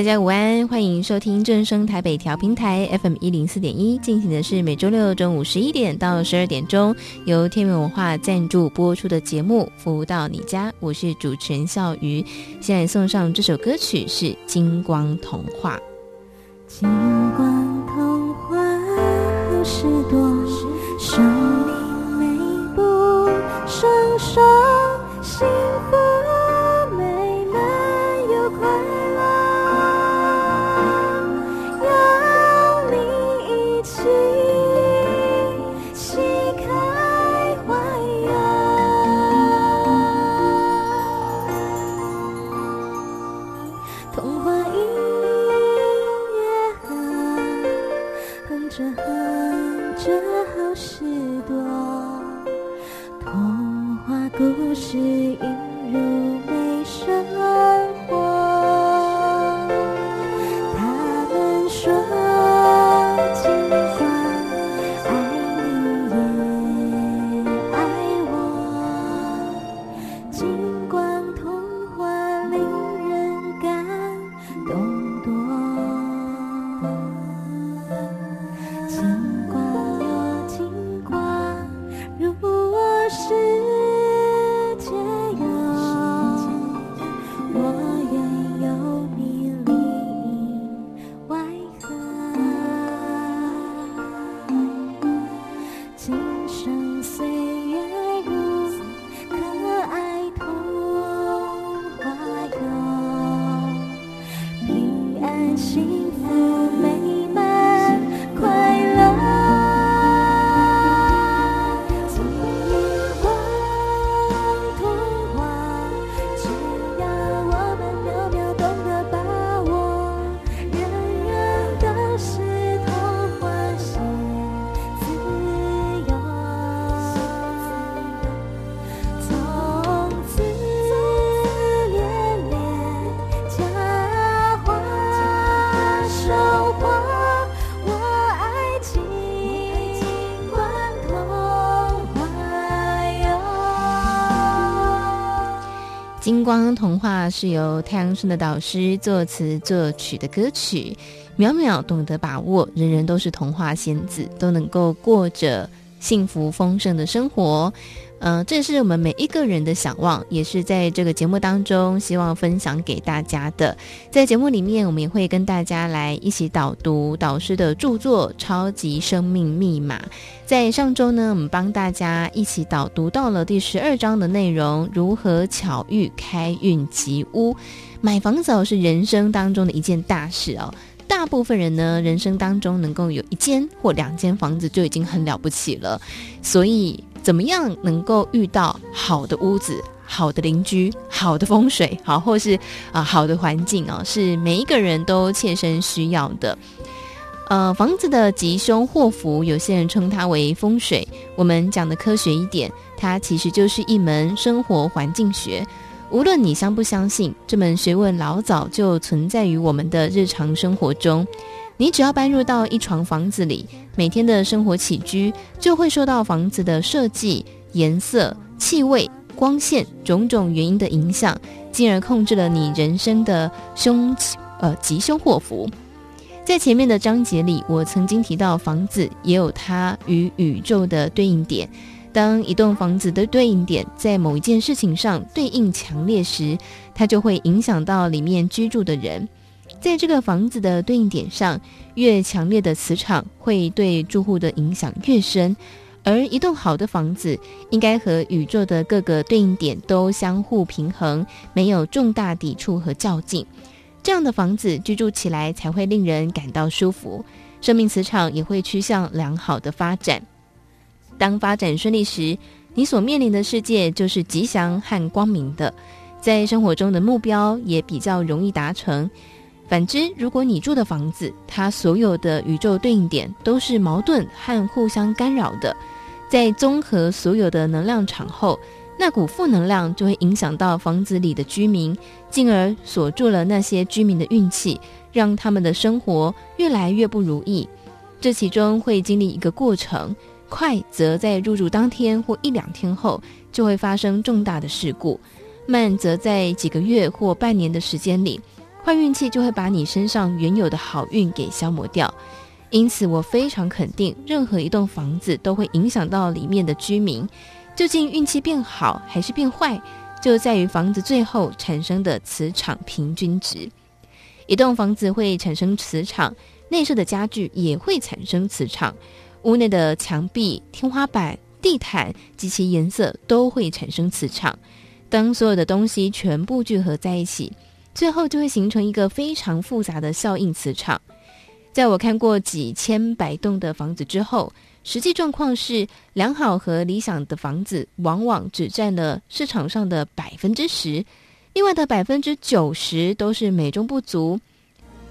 大家午安，欢迎收听正声台北调频台 FM 一零四点一，进行的是每周六中午十一点到十二点钟，由天元文化赞助播出的节目《福到你家》，我是主持人笑瑜。现在送上这首歌曲是《金光童话》。金光童话好事多，生命美不胜收，童话是由太阳村的导师作词作曲的歌曲，淼淼懂得把握，人人都是童话仙子，都能够过着幸福丰盛的生活。嗯、呃，这是我们每一个人的想望，也是在这个节目当中希望分享给大家的。在节目里面，我们也会跟大家来一起导读导师的著作《超级生命密码》。在上周呢，我们帮大家一起导读到了第十二章的内容：如何巧遇开运吉屋。买房子是人生当中的一件大事哦。大部分人呢，人生当中能够有一间或两间房子就已经很了不起了，所以。怎么样能够遇到好的屋子、好的邻居、好的风水，好或是啊、好的环境哦，是每一个人都切身需要的。呃，房子的吉凶祸福，有些人称它为风水。我们讲的科学一点，它其实就是一门生活环境学。无论你相不相信，这门学问老早就存在于我们的日常生活中。你只要搬入到一幢房子里，每天的生活起居就会受到房子的设计、颜色、气味、光线种种原因的影响，进而控制了你人生的凶呃吉凶祸福。在前面的章节里，我曾经提到房子也有它与宇宙的对应点。当一栋房子的对应点在某一件事情上对应强烈时，它就会影响到里面居住的人。在这个房子的对应点上，越强烈的磁场会对住户的影响越深。而一栋好的房子，应该和宇宙的各个对应点都相互平衡，没有重大抵触和较劲。这样的房子居住起来才会令人感到舒服，生命磁场也会趋向良好的发展。当发展顺利时，你所面临的世界就是吉祥和光明的，在生活中的目标也比较容易达成。反之，如果你住的房子，它所有的宇宙对应点都是矛盾和互相干扰的，在综合所有的能量场后，那股负能量就会影响到房子里的居民，进而锁住了那些居民的运气，让他们的生活越来越不如意。这其中会经历一个过程，快则在入住当天或一两天后就会发生重大的事故，慢则在几个月或半年的时间里。坏运气就会把你身上原有的好运给消磨掉，因此我非常肯定，任何一栋房子都会影响到里面的居民。究竟运气变好还是变坏，就在于房子最后产生的磁场平均值。一栋房子会产生磁场，内设的家具也会产生磁场，屋内的墙壁、天花板、地毯及其颜色都会产生磁场。当所有的东西全部聚合在一起。最后就会形成一个非常复杂的效应磁场。在我看过几千百栋的房子之后，实际状况是，良好和理想的房子往往只占了市场上的百分之十，另外的百分之九十都是美中不足，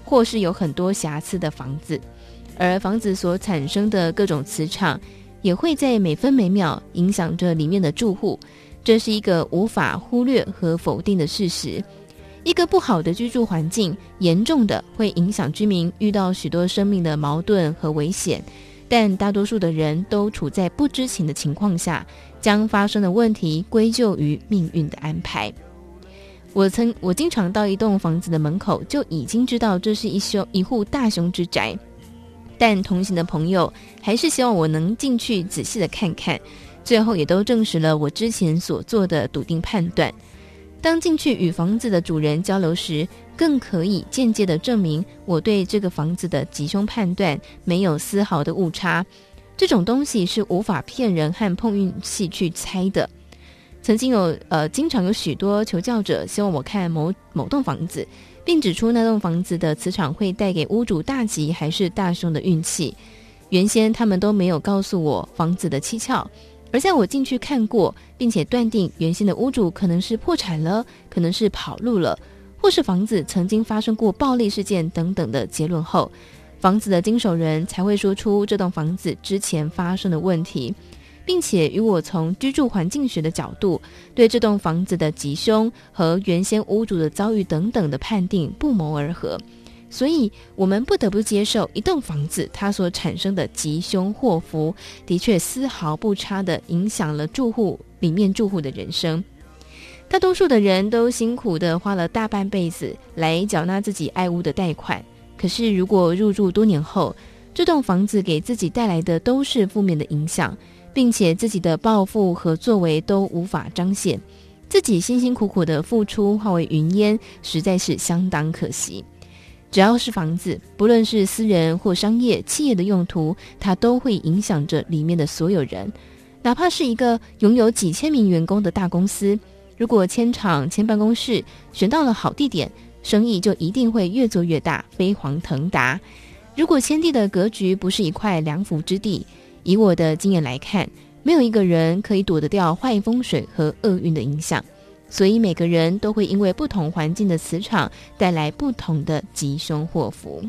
或是有很多瑕疵的房子。而房子所产生的各种磁场，也会在每分每秒影响着里面的住户，这是一个无法忽略和否定的事实。一个不好的居住环境，严重的会影响居民遇到许多生命的矛盾和危险，但大多数的人都处在不知情的情况下，将发生的问题归咎于命运的安排。我曾我经常到一栋房子的门口，就已经知道这是一凶一户大凶之宅，但同行的朋友还是希望我能进去仔细的看看，最后也都证实了我之前所做的笃定判断。当进去与房子的主人交流时，更可以间接地证明我对这个房子的吉凶判断没有丝毫的误差。这种东西是无法骗人和碰运气去猜的。曾经有呃，经常有许多求教者希望我看某某栋房子，并指出那栋房子的磁场会带给屋主大吉还是大凶的运气。原先他们都没有告诉我房子的蹊跷。而在我进去看过，并且断定原先的屋主可能是破产了，可能是跑路了，或是房子曾经发生过暴力事件等等的结论后，房子的经手人才会说出这栋房子之前发生的问题，并且与我从居住环境学的角度对这栋房子的吉凶和原先屋主的遭遇等等的判定不谋而合。所以，我们不得不接受一栋房子它所产生的吉凶祸福，的确丝毫不差的影响了住户里面住户的人生。大多数的人都辛苦地花了大半辈子来缴纳自己爱屋的贷款，可是如果入住多年后，这栋房子给自己带来的都是负面的影响，并且自己的抱负和作为都无法彰显，自己辛辛苦苦的付出化为云烟，实在是相当可惜。只要是房子，不论是私人或商业企业的用途，它都会影响着里面的所有人。哪怕是一个拥有几千名员工的大公司，如果迁厂迁办公室选到了好地点，生意就一定会越做越大，飞黄腾达。如果迁地的格局不是一块良福之地，以我的经验来看，没有一个人可以躲得掉坏风水和厄运的影响。所以每个人都会因为不同环境的磁场带来不同的吉凶祸福。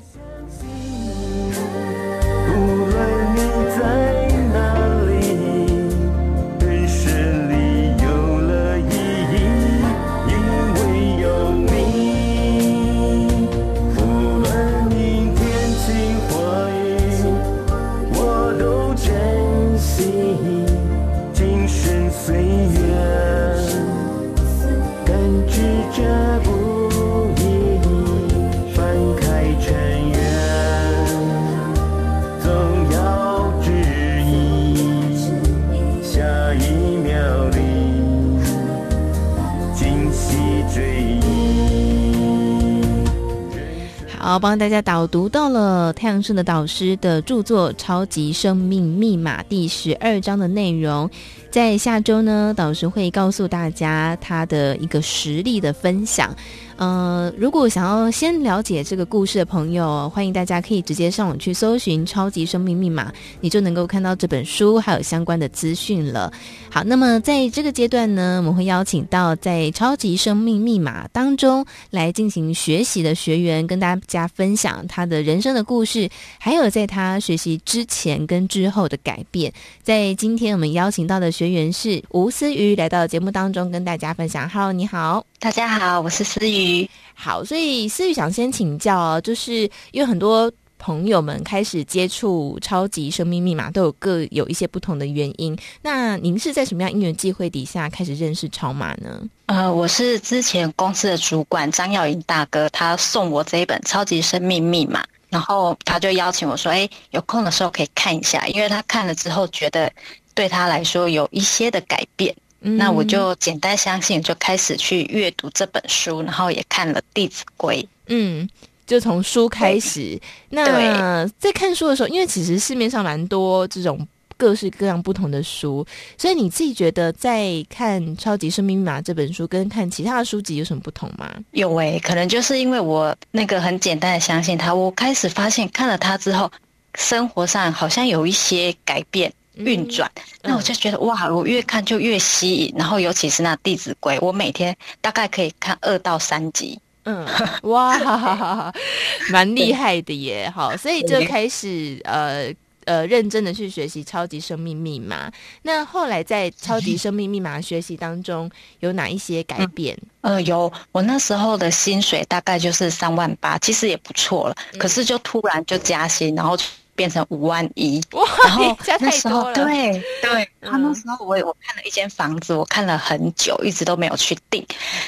好，帮大家导读到了太阳盛的导师的著作《超级生命密码》第十二章的内容。在下周呢，导师会告诉大家他的一个实力的分享。呃，如果想要先了解这个故事的朋友，欢迎大家可以直接上网去搜寻《超级生命密码》，你就能够看到这本书还有相关的资讯了。好，那么在这个阶段呢，我们会邀请到在《超级生命密码》当中来进行学习的学员，跟大家分享他的人生的故事，还有在他学习之前跟之后的改变。在今天我们邀请到的学员是吴思瑜，来到节目当中跟大家分享。Hello，你好。大家好，我是思雨。好，所以思雨想先请教，就是因为很多朋友们开始接触超级生命密码，都有各有一些不同的原因。那您是在什么样因缘际会底下开始认识超码呢？呃，我是之前公司的主管张耀营大哥，他送我这一本《超级生命密码》，然后他就邀请我说：“哎，有空的时候可以看一下，因为他看了之后觉得对他来说有一些的改变。”那我就简单相信，就开始去阅读这本书，然后也看了《弟子规》。嗯，就从书开始。那在看书的时候，因为其实市面上蛮多这种各式各样不同的书，所以你自己觉得在看《超级生命密码》这本书跟看其他的书籍有什么不同吗？有诶、欸，可能就是因为我那个很简单的相信它，我开始发现看了它之后，生活上好像有一些改变。运转，那我就觉得哇，我越看就越吸引，然后尤其是那《弟子规》，我每天大概可以看二到三集。嗯，哇，蛮厉害的耶！好，所以就开始呃呃认真的去学习《超级生命密码》。那后来在《超级生命密码》学习当中，有哪一些改变？嗯、呃，有，我那时候的薪水大概就是三万八，其实也不错了。可是就突然就加薪，然后。变成五万一，哇！然后那时候，对对，他那时候我我看了一间房子，我看了很久，一直都没有去订。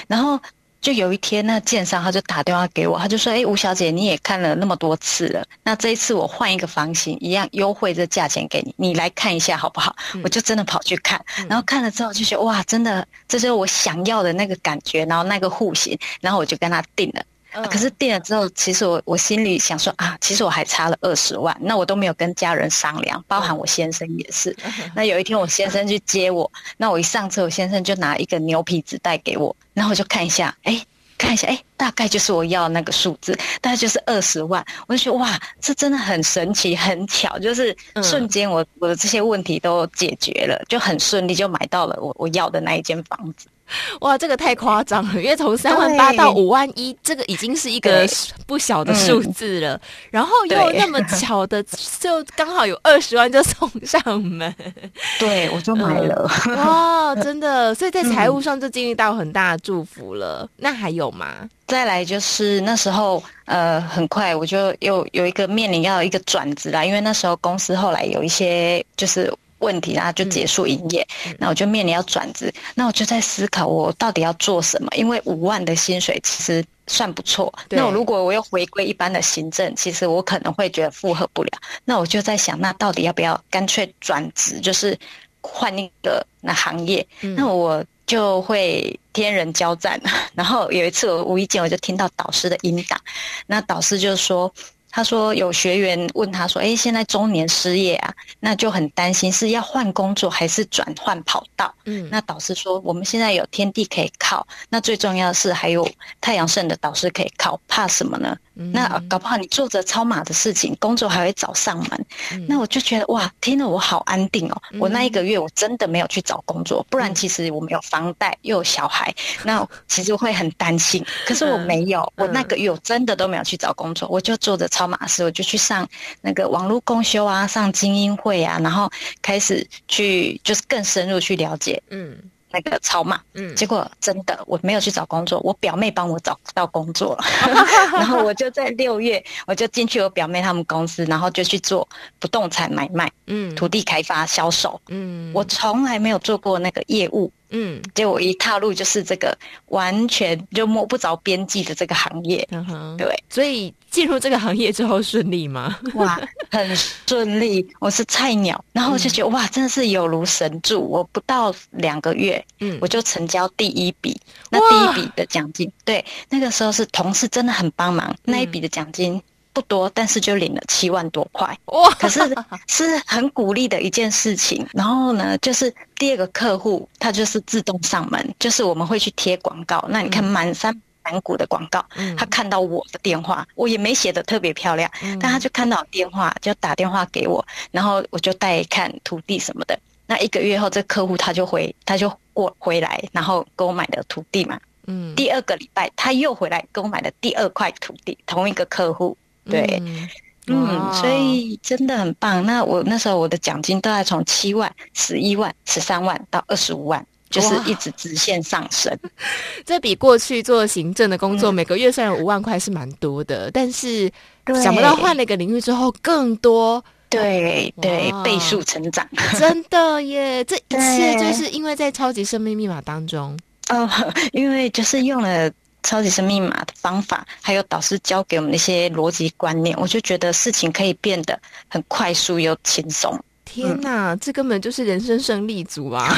然后就有一天，那建商他就打电话给我，他就说：“哎，吴小姐，你也看了那么多次了，那这一次我换一个房型，一样优惠这价钱给你，你来看一下好不好？”嗯、我就真的跑去看，然后看了之后就觉得哇，真的这是我想要的那个感觉，然后那个户型，然后我就跟他定了。啊、可是定了之后，其实我我心里想说啊，其实我还差了二十万，那我都没有跟家人商量，包含我先生也是。那有一天我先生去接我，那我一上车，我先生就拿一个牛皮纸袋给我，然后我就看一下，哎、欸，看一下，哎、欸，大概就是我要的那个数字，大概就是二十万。我就觉得哇，这真的很神奇，很巧，就是瞬间我我的这些问题都解决了，就很顺利就买到了我我要的那一间房子。哇，这个太夸张了！因为从三万八到五万一，这个已经是一个不小的数字了。然后又那么巧的，就刚好有二十万就送上门。对，我就买了。嗯、哇，真的！所以在财务上就经历到很大的祝福了。嗯、那还有吗？再来就是那时候，呃，很快我就又有一个面临要一个转职啦，因为那时候公司后来有一些就是。问题，然后就结束营业。嗯、那我就面临要转职，那我就在思考，我到底要做什么？因为五万的薪水其实算不错。那我如果我又回归一般的行政，其实我可能会觉得负荷不了。那我就在想，那到底要不要干脆转职，就是换一个那行业？嗯、那我就会天人交战。然后有一次，我无意间我就听到导师的音档，那导师就说。他说有学员问他说：“哎，现在中年失业啊，那就很担心是要换工作还是转换跑道。”嗯，那导师说：“我们现在有天地可以靠，那最重要的是还有太阳神的导师可以靠，怕什么呢？”嗯、那搞不好你做着超马的事情，工作还会找上门。嗯、那我就觉得哇，听了我好安定哦。嗯、我那一个月我真的没有去找工作，不然其实我没有房贷又有小孩，那其实会很担心。可是我没有，嗯、我那个月我真的都没有去找工作，我就做着超马事，我就去上那个网络公修啊，上精英会啊，然后开始去就是更深入去了解。嗯。那个超骂，嗯，结果真的我没有去找工作，我表妹帮我找到工作了，然后我就在六月我就进去我表妹他们公司，然后就去做不动产买卖，嗯，土地开发销售，嗯，我从来没有做过那个业务。嗯，结果我一踏入就是这个完全就摸不着边际的这个行业，嗯哼，对，所以进入这个行业之后顺利吗？哇，很顺利，我是菜鸟，然后我就觉得、嗯、哇，真的是有如神助，我不到两个月，嗯，我就成交第一笔，那第一笔的奖金，哇对，那个时候是同事真的很帮忙，那一笔的奖金不多，但是就领了七万多块，哇！可是是很鼓励的一件事情。然后呢，就是第二个客户，他就是自动上门，就是我们会去贴广告。那你看满山满谷的广告，嗯、他看到我的电话，我也没写的特别漂亮，嗯、但他就看到电话，就打电话给我，然后我就带看土地什么的。那一个月后，这客户他就回，他就过回来，然后给我买的土地嘛。嗯。第二个礼拜，他又回来给我买了第二块土地，同一个客户。对。嗯，嗯，所以真的很棒。那我那时候我的奖金都在从七万、十一万、十三万到二十五万，就是一直直线上升。这比过去做行政的工作，嗯、每个月虽然五万块是蛮多的，但是想不到换了一个领域之后更多。对对，倍数成长，真的耶！这一切就是因为在超级生命密码当中，哦，因为就是用了超级生命密码的方法，还有导师教给我们那些逻辑观念，我就觉得事情可以变得很快速又轻松。天哪，嗯、这根本就是人生胜利组啊！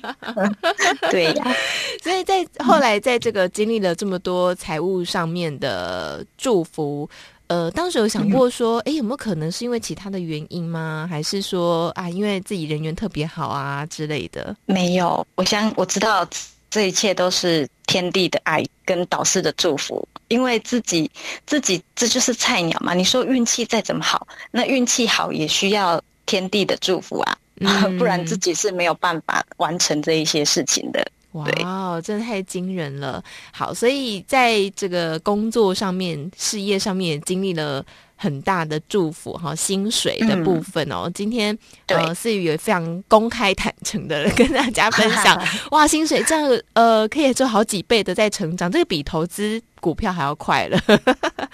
对呀，所以在后来在这个经历了这么多财务上面的祝福。呃，当时有想过说，哎、嗯，有没有可能是因为其他的原因吗？还是说啊，因为自己人缘特别好啊之类的？没有，我想我知道这一切都是天地的爱跟导师的祝福。因为自己自己这就是菜鸟嘛，你说运气再怎么好，那运气好也需要天地的祝福啊，嗯、不然自己是没有办法完成这一些事情的。哇哦，真的太惊人了！好，所以在这个工作上面、事业上面也经历了很大的祝福哈。薪水的部分哦，嗯、今天呃，思雨也非常公开坦诚的跟大家分享，哇，薪水这样呃，可以做好几倍的在成长，这个比投资股票还要快了。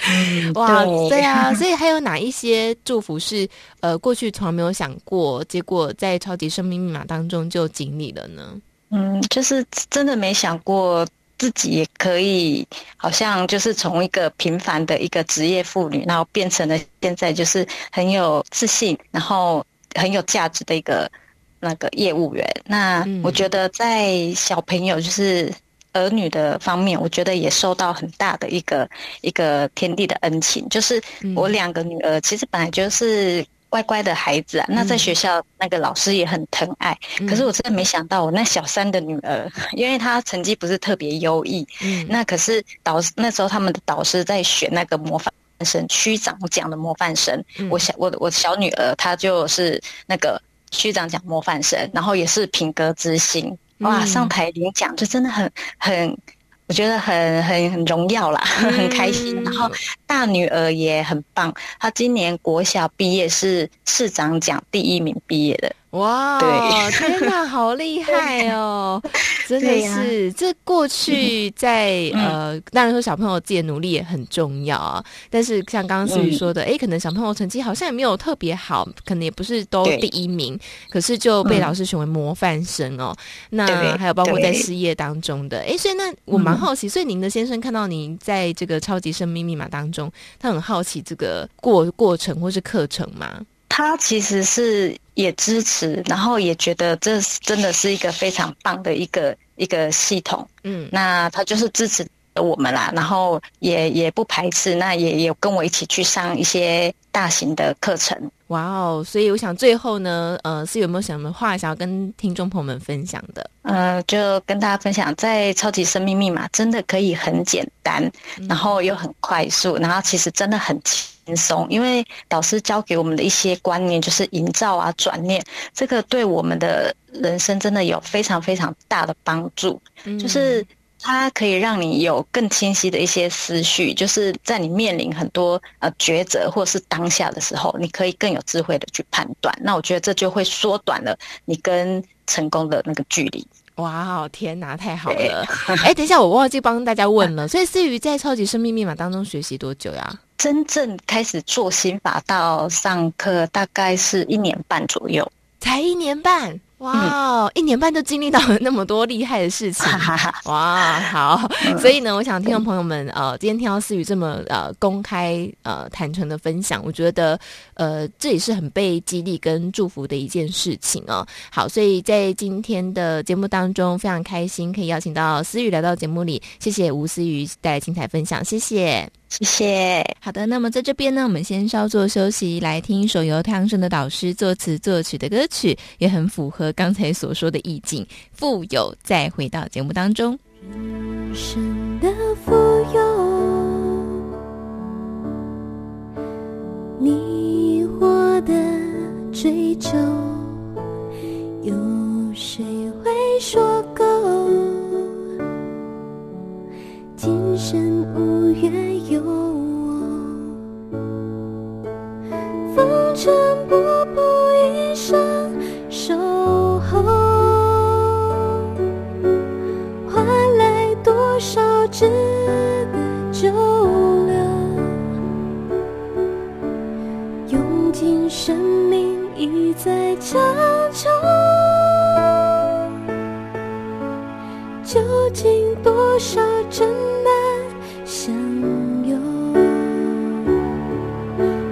嗯、哇，对，对啊，所以还有哪一些祝福是呃过去从来没有想过，结果在超级生命密码当中就经历了呢？嗯，就是真的没想过自己也可以，好像就是从一个平凡的一个职业妇女，然后变成了现在就是很有自信，然后很有价值的一个那个业务员。那我觉得在小朋友就是儿女的方面，我觉得也受到很大的一个一个天地的恩情，就是我两个女儿其实本来就是。乖乖的孩子啊，那在学校那个老师也很疼爱。嗯、可是我真的没想到，我那小三的女儿，因为她成绩不是特别优异，嗯、那可是导师那时候他们的导师在选那个模范生区长奖的模范生，嗯、我小我的我小女儿她就是那个区长奖模范生，然后也是品格之星，哇，上台领奖就真的很很。我觉得很很很荣耀啦，嗯、很开心。然后大女儿也很棒，她今年国小毕业是市长奖第一名毕业的。哇，对，天哪，好厉害哦！真的是，这过去在呃，当然说小朋友自己的努力也很重要啊。但是像刚刚思雨说的，哎，可能小朋友成绩好像也没有特别好，可能也不是都第一名，可是就被老师选为模范生哦。那还有包括在事业当中的，哎，所以那我蛮好奇，所以您的先生看到您在这个超级生命密码当中，他很好奇这个过过程或是课程吗？他其实是也支持，然后也觉得这真的是一个非常棒的一个一个系统。嗯，那他就是支持我们啦，然后也也不排斥，那也也跟我一起去上一些大型的课程。哇哦！所以我想最后呢，呃，是有没有什么话想要跟听众朋友们分享的？呃，就跟大家分享，在超级生命密码真的可以很简单，然后又很快速，然后其实真的很轻松，因为导师教给我们的一些观念，就是营造啊、转念，这个对我们的人生真的有非常非常大的帮助。嗯、就是它可以让你有更清晰的一些思绪，就是在你面临很多呃抉择或是当下的时候，你可以更有智慧的去判断。那我觉得这就会缩短了你跟成功的那个距离。哇，天哪，太好了！哎，等一下，我忘记帮大家问了。所以思雨在超级生命密码当中学习多久呀？真正开始做心法到上课，大概是一年半左右，才一年半。哇，一年半就经历到了那么多厉害的事情，哇，好，所以呢，我想听众朋友们，呃，今天听到思雨这么呃公开呃坦诚的分享，我觉得呃这也是很被激励跟祝福的一件事情哦。好，所以在今天的节目当中，非常开心可以邀请到思雨来到节目里，谢谢吴思雨带来精彩分享，谢谢。谢谢。好的，那么在这边呢，我们先稍作休息，来听一首由太阳盛德导师作词作曲的歌曲，也很符合刚才所说的意境，富有。再回到节目当中，人生的富有，你我的追求。有谁会说够？今生无在强求。究竟多少真难相拥？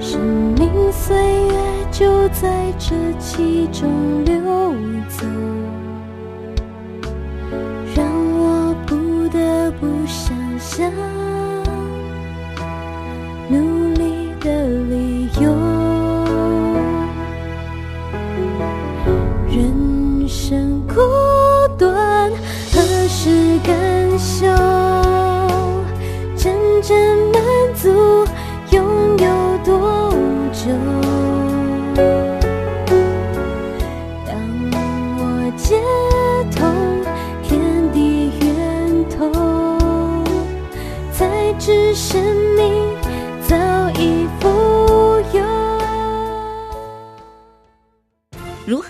生命岁月就在这其中流走，让我不得不想象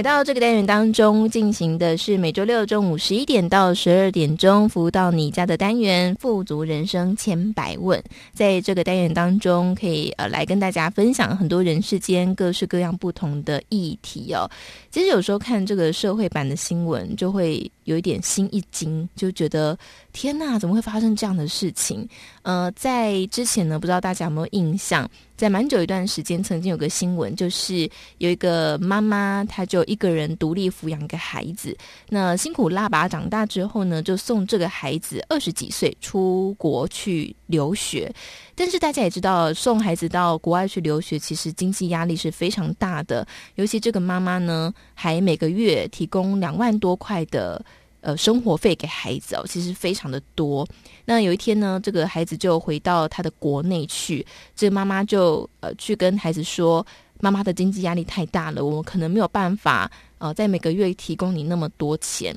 来到这个单元当中，进行的是每周六中午十一点到十二点钟服务到你家的单元“富足人生千百问”。在这个单元当中，可以呃来跟大家分享很多人世间各式各样不同的议题哦。其实有时候看这个社会版的新闻，就会有一点心一惊，就觉得天哪，怎么会发生这样的事情？呃，在之前呢，不知道大家有没有印象？在蛮久一段时间，曾经有个新闻，就是有一个妈妈，她就一个人独立抚养一个孩子。那辛苦拉拔长大之后呢，就送这个孩子二十几岁出国去留学。但是大家也知道，送孩子到国外去留学，其实经济压力是非常大的。尤其这个妈妈呢，还每个月提供两万多块的。呃，生活费给孩子哦，其实非常的多。那有一天呢，这个孩子就回到他的国内去，这个妈妈就呃去跟孩子说：“妈妈的经济压力太大了，我们可能没有办法呃在每个月提供你那么多钱。”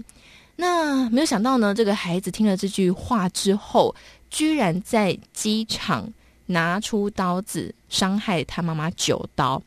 那没有想到呢，这个孩子听了这句话之后，居然在机场拿出刀子伤害他妈妈九刀。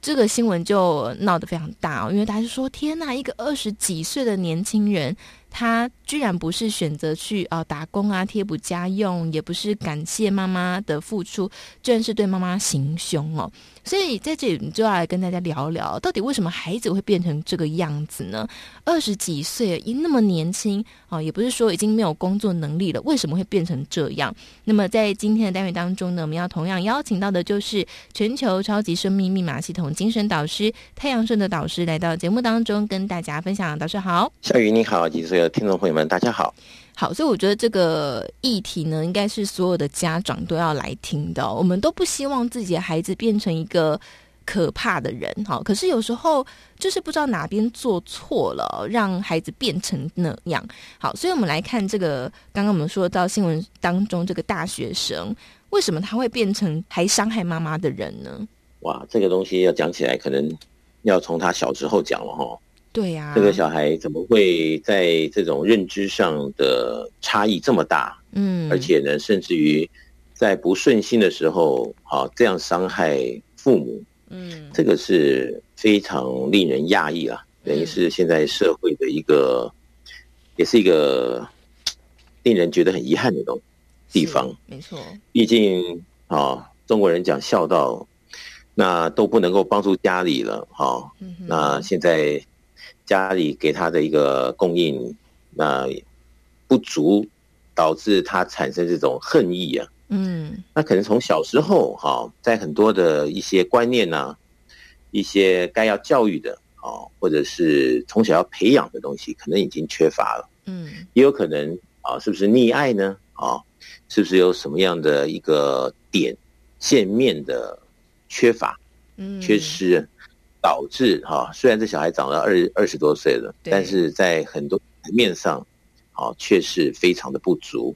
这个新闻就闹得非常大哦，因为大家就说：“天哪，一个二十几岁的年轻人。”他居然不是选择去啊、打工啊贴补家用，也不是感谢妈妈的付出，居然是对妈妈行凶哦。所以在这里，就要来跟大家聊聊，到底为什么孩子会变成这个样子呢？二十几岁，一那么年轻啊、也不是说已经没有工作能力了，为什么会变成这样？那么在今天的单元当中呢，我们要同样邀请到的就是全球超级生命密码系统精神导师太阳顺的导师来到节目当中跟大家分享。导师好，小雨你好，几岁？听众朋友们，大家好。好，所以我觉得这个议题呢，应该是所有的家长都要来听的。我们都不希望自己的孩子变成一个可怕的人，哈。可是有时候就是不知道哪边做错了，让孩子变成那样。好，所以我们来看这个，刚刚我们说到新闻当中这个大学生，为什么他会变成还伤害妈妈的人呢？哇，这个东西要讲起来，可能要从他小时候讲了哈。对呀、啊，这个小孩怎么会在这种认知上的差异这么大？嗯，而且呢，甚至于在不顺心的时候，啊，这样伤害父母，嗯，这个是非常令人讶异啊，等于是现在社会的一个，嗯、也是一个令人觉得很遗憾的东地方。没错，毕竟啊，中国人讲孝道，那都不能够帮助家里了，哈、嗯，那现在。家里给他的一个供应那不足，导致他产生这种恨意啊。嗯，那可能从小时候哈，在很多的一些观念呐、啊，一些该要教育的啊，或者是从小要培养的东西，可能已经缺乏了。嗯，也有可能啊，是不是溺爱呢？啊，是不是有什么样的一个点线面的缺乏？嗯，缺失。导致哈，虽然这小孩长了二二十多岁了，但是在很多层面上，啊，却是非常的不足。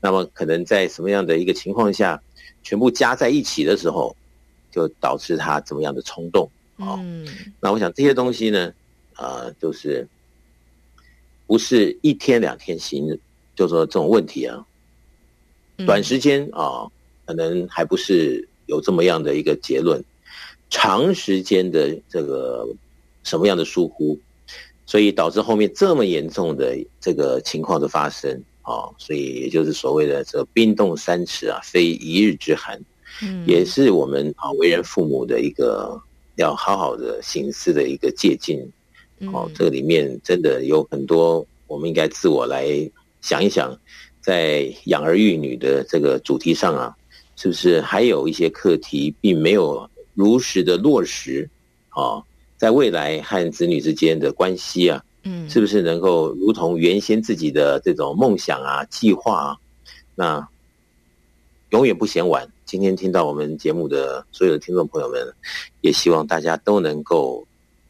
那么可能在什么样的一个情况下，全部加在一起的时候，就导致他怎么样的冲动？啊，那我想这些东西呢，啊，就是不是一天两天行，就说这种问题啊，短时间啊，可能还不是有这么样的一个结论。长时间的这个什么样的疏忽，所以导致后面这么严重的这个情况的发生啊，所以也就是所谓的这冰冻三尺啊，非一日之寒，嗯，也是我们啊为人父母的一个要好好的行事的一个借鉴，哦，这个里面真的有很多我们应该自我来想一想，在养儿育女的这个主题上啊，是不是还有一些课题并没有。如实的落实，啊，在未来和子女之间的关系啊，嗯，是不是能够如同原先自己的这种梦想啊、计划啊，那永远不嫌晚。今天听到我们节目的所有的听众朋友们，也希望大家都能够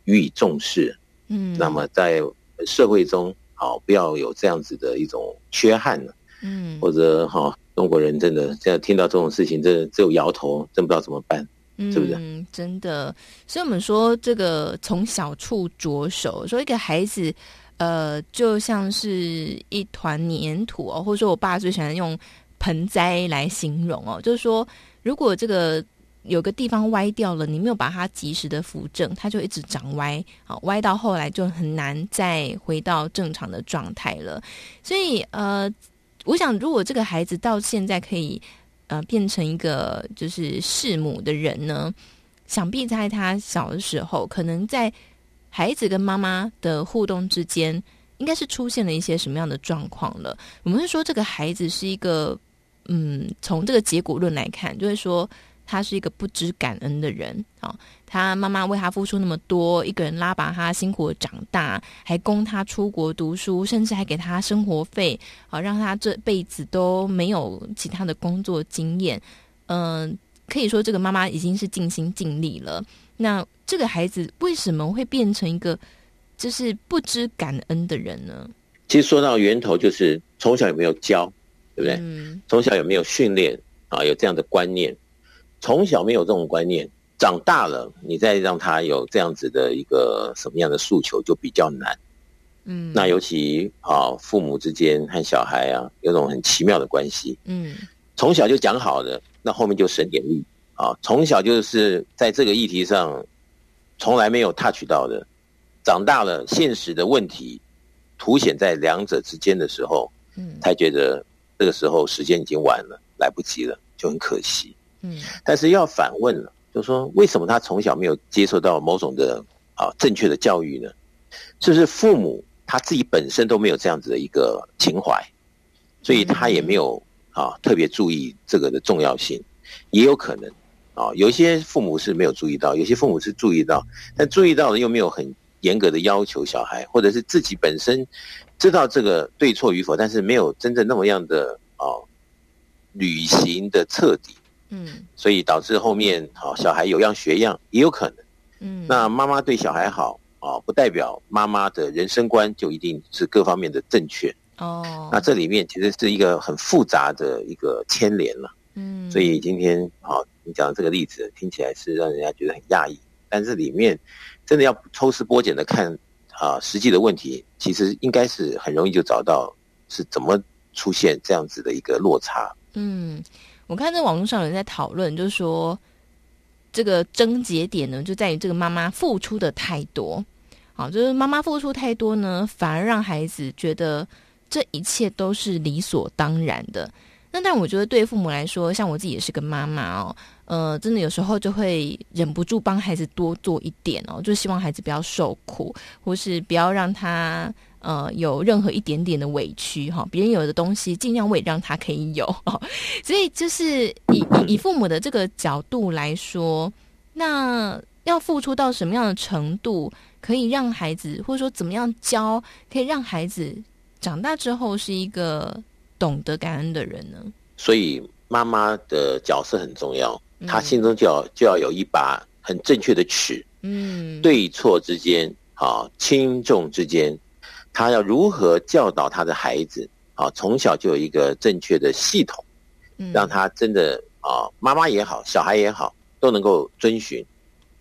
予以重视，嗯，那么在社会中，好，不要有这样子的一种缺憾呢，嗯，或者哈，中国人真的这样听到这种事情，真的只有摇头，真不知道怎么办。嗯，真的。所以，我们说这个从小处着手，说一个孩子，呃，就像是一团粘土哦，或者说我爸最喜欢用盆栽来形容哦，就是说，如果这个有个地方歪掉了，你没有把它及时的扶正，它就一直长歪，好，歪到后来就很难再回到正常的状态了。所以，呃，我想，如果这个孩子到现在可以。呃，变成一个就是弑母的人呢，想必在他小的时候，可能在孩子跟妈妈的互动之间，应该是出现了一些什么样的状况了。我们是说，这个孩子是一个，嗯，从这个结果论来看，就是说。他是一个不知感恩的人啊！他妈妈为他付出那么多，一个人拉拔他辛苦的长大，还供他出国读书，甚至还给他生活费，啊，让他这辈子都没有其他的工作经验。嗯，可以说这个妈妈已经是尽心尽力了。那这个孩子为什么会变成一个就是不知感恩的人呢？其实说到源头，就是从小有没有教，对不对？嗯，从小有没有训练啊？有这样的观念。从小没有这种观念，长大了你再让他有这样子的一个什么样的诉求，就比较难。嗯，那尤其啊，父母之间和小孩啊，有种很奇妙的关系。嗯，从小就讲好的，那后面就省点力啊。从小就是在这个议题上从来没有 touch 到的，长大了现实的问题凸显在两者之间的时候，嗯，才觉得这个时候时间已经晚了，来不及了，就很可惜。嗯，但是要反问了，就是说，为什么他从小没有接受到某种的啊正确的教育呢？就是父母他自己本身都没有这样子的一个情怀，所以他也没有啊特别注意这个的重要性？也有可能啊，有一些父母是没有注意到，有些父母是注意到，但注意到了又没有很严格的要求小孩，或者是自己本身知道这个对错与否，但是没有真正那么样的啊履行的彻底。嗯，所以导致后面好小孩有样学样也有可能。嗯，那妈妈对小孩好啊，不代表妈妈的人生观就一定是各方面的正确。哦，那这里面其实是一个很复杂的一个牵连了。嗯，所以今天好你讲的这个例子听起来是让人家觉得很讶异，但是里面真的要抽丝剥茧的看啊，实际的问题其实应该是很容易就找到是怎么出现这样子的一个落差。嗯。我看这网络上有人在讨论，就是说这个症结点呢，就在于这个妈妈付出的太多，好，就是妈妈付出太多呢，反而让孩子觉得这一切都是理所当然的。那但我觉得对父母来说，像我自己也是个妈妈哦，呃，真的有时候就会忍不住帮孩子多做一点哦，就希望孩子不要受苦，或是不要让他呃有任何一点点的委屈哈。别人有的东西，尽量我也让他可以有哦。所以就是以以以父母的这个角度来说，那要付出到什么样的程度，可以让孩子，或者说怎么样教，可以让孩子长大之后是一个。懂得感恩的人呢？所以妈妈的角色很重要，她心中就要就要有一把很正确的尺，嗯，对错之间，啊，轻重之间，她要如何教导他的孩子，啊，从小就有一个正确的系统，让他真的啊，妈妈也好，小孩也好，都能够遵循，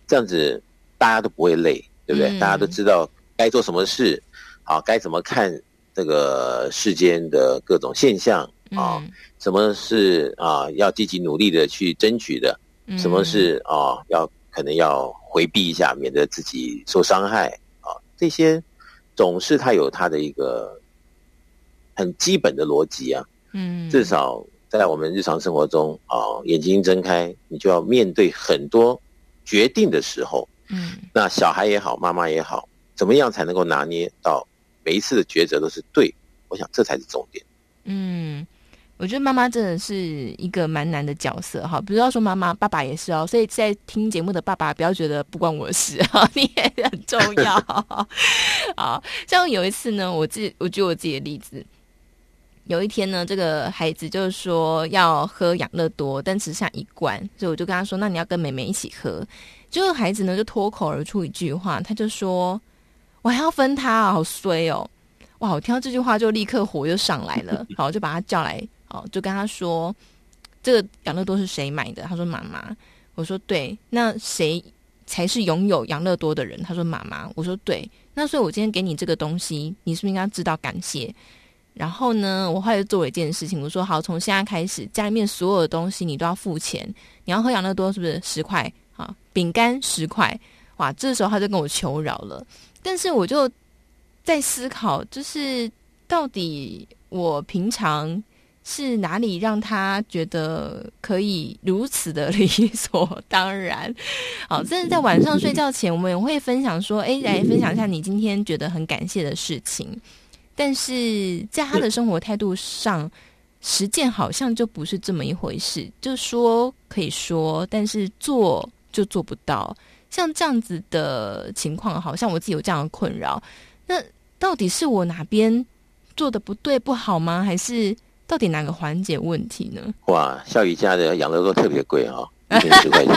这样子大家都不会累，对不对？大家都知道该做什么事，啊，该怎么看。这个世间的各种现象啊，什么是啊要积极努力的去争取的？什么是啊要可能要回避一下，免得自己受伤害啊？这些总是他有他的一个很基本的逻辑啊。嗯，至少在我们日常生活中啊，眼睛睁开，你就要面对很多决定的时候。嗯，那小孩也好，妈妈也好，怎么样才能够拿捏到？每一次的抉择都是对，我想这才是重点。嗯，我觉得妈妈真的是一个蛮难的角色哈。不要说妈妈，爸爸也是哦。所以在听节目的爸爸，不要觉得不关我事哈，你也很重要。啊，像有一次呢，我自己我举我自己的例子，有一天呢，这个孩子就是说要喝养乐多，但只剩下一罐，所以我就跟他说：“那你要跟妹妹一起喝。”结果孩子呢就脱口而出一句话，他就说。我还要分他啊，好衰哦！哇，我听到这句话就立刻火就上来了，好，就把他叫来，哦，就跟他说：“这个养乐多是谁买的？”他说：“妈妈。”我说：“对，那谁才是拥有养乐多的人？”他说：“妈妈。”我说：“对，那所以我今天给你这个东西，你是不是应该知道感谢？”然后呢，我后来就做了一件事情，我说：“好，从现在开始，家里面所有的东西你都要付钱。你要喝养乐多是不是十块？啊，饼干十块。哇，这时候他就跟我求饶了。”但是我就在思考，就是到底我平常是哪里让他觉得可以如此的理所当然？好，甚至在晚上睡觉前，我们也会分享说：“哎，来分享一下你今天觉得很感谢的事情。”但是在他的生活态度上，实践好像就不是这么一回事。就说可以说，但是做就做不到。像这样子的情况，好像我自己有这样的困扰。那到底是我哪边做的不对不好吗？还是到底哪个环节问题呢？哇，笑瑜家的养乐多特别贵哈，一瓶十块钱，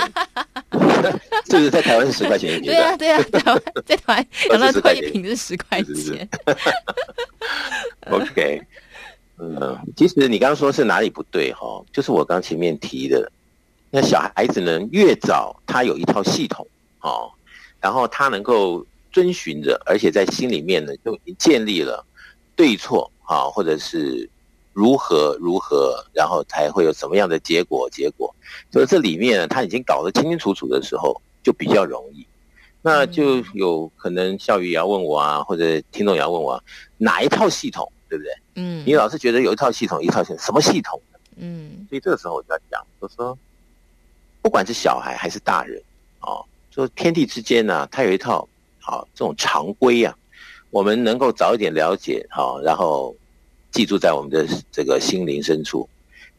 是不是在台湾是十块钱一瓶？对啊，对啊，台湾在台湾 养乐多一瓶是十块钱。是是 OK，嗯，其实你刚刚说是哪里不对哈？就是我刚前面提的，那小孩子呢，越早他有一套系统。哦，然后他能够遵循着，而且在心里面呢，就已经建立了对错啊，或者是如何如何，然后才会有什么样的结果。结果所以这里面他已经搞得清清楚楚的时候，就比较容易。那就有可能笑宇也要问我啊，或者听众也要问我啊，哪一套系统，对不对？嗯，你老是觉得有一套系统，一套系统，什么系统？嗯，所以这个时候我就要讲，我说，不管是小孩还是大人，哦。说天地之间呢、啊，它有一套好这种常规啊，我们能够早一点了解好，然后记住在我们的这个心灵深处，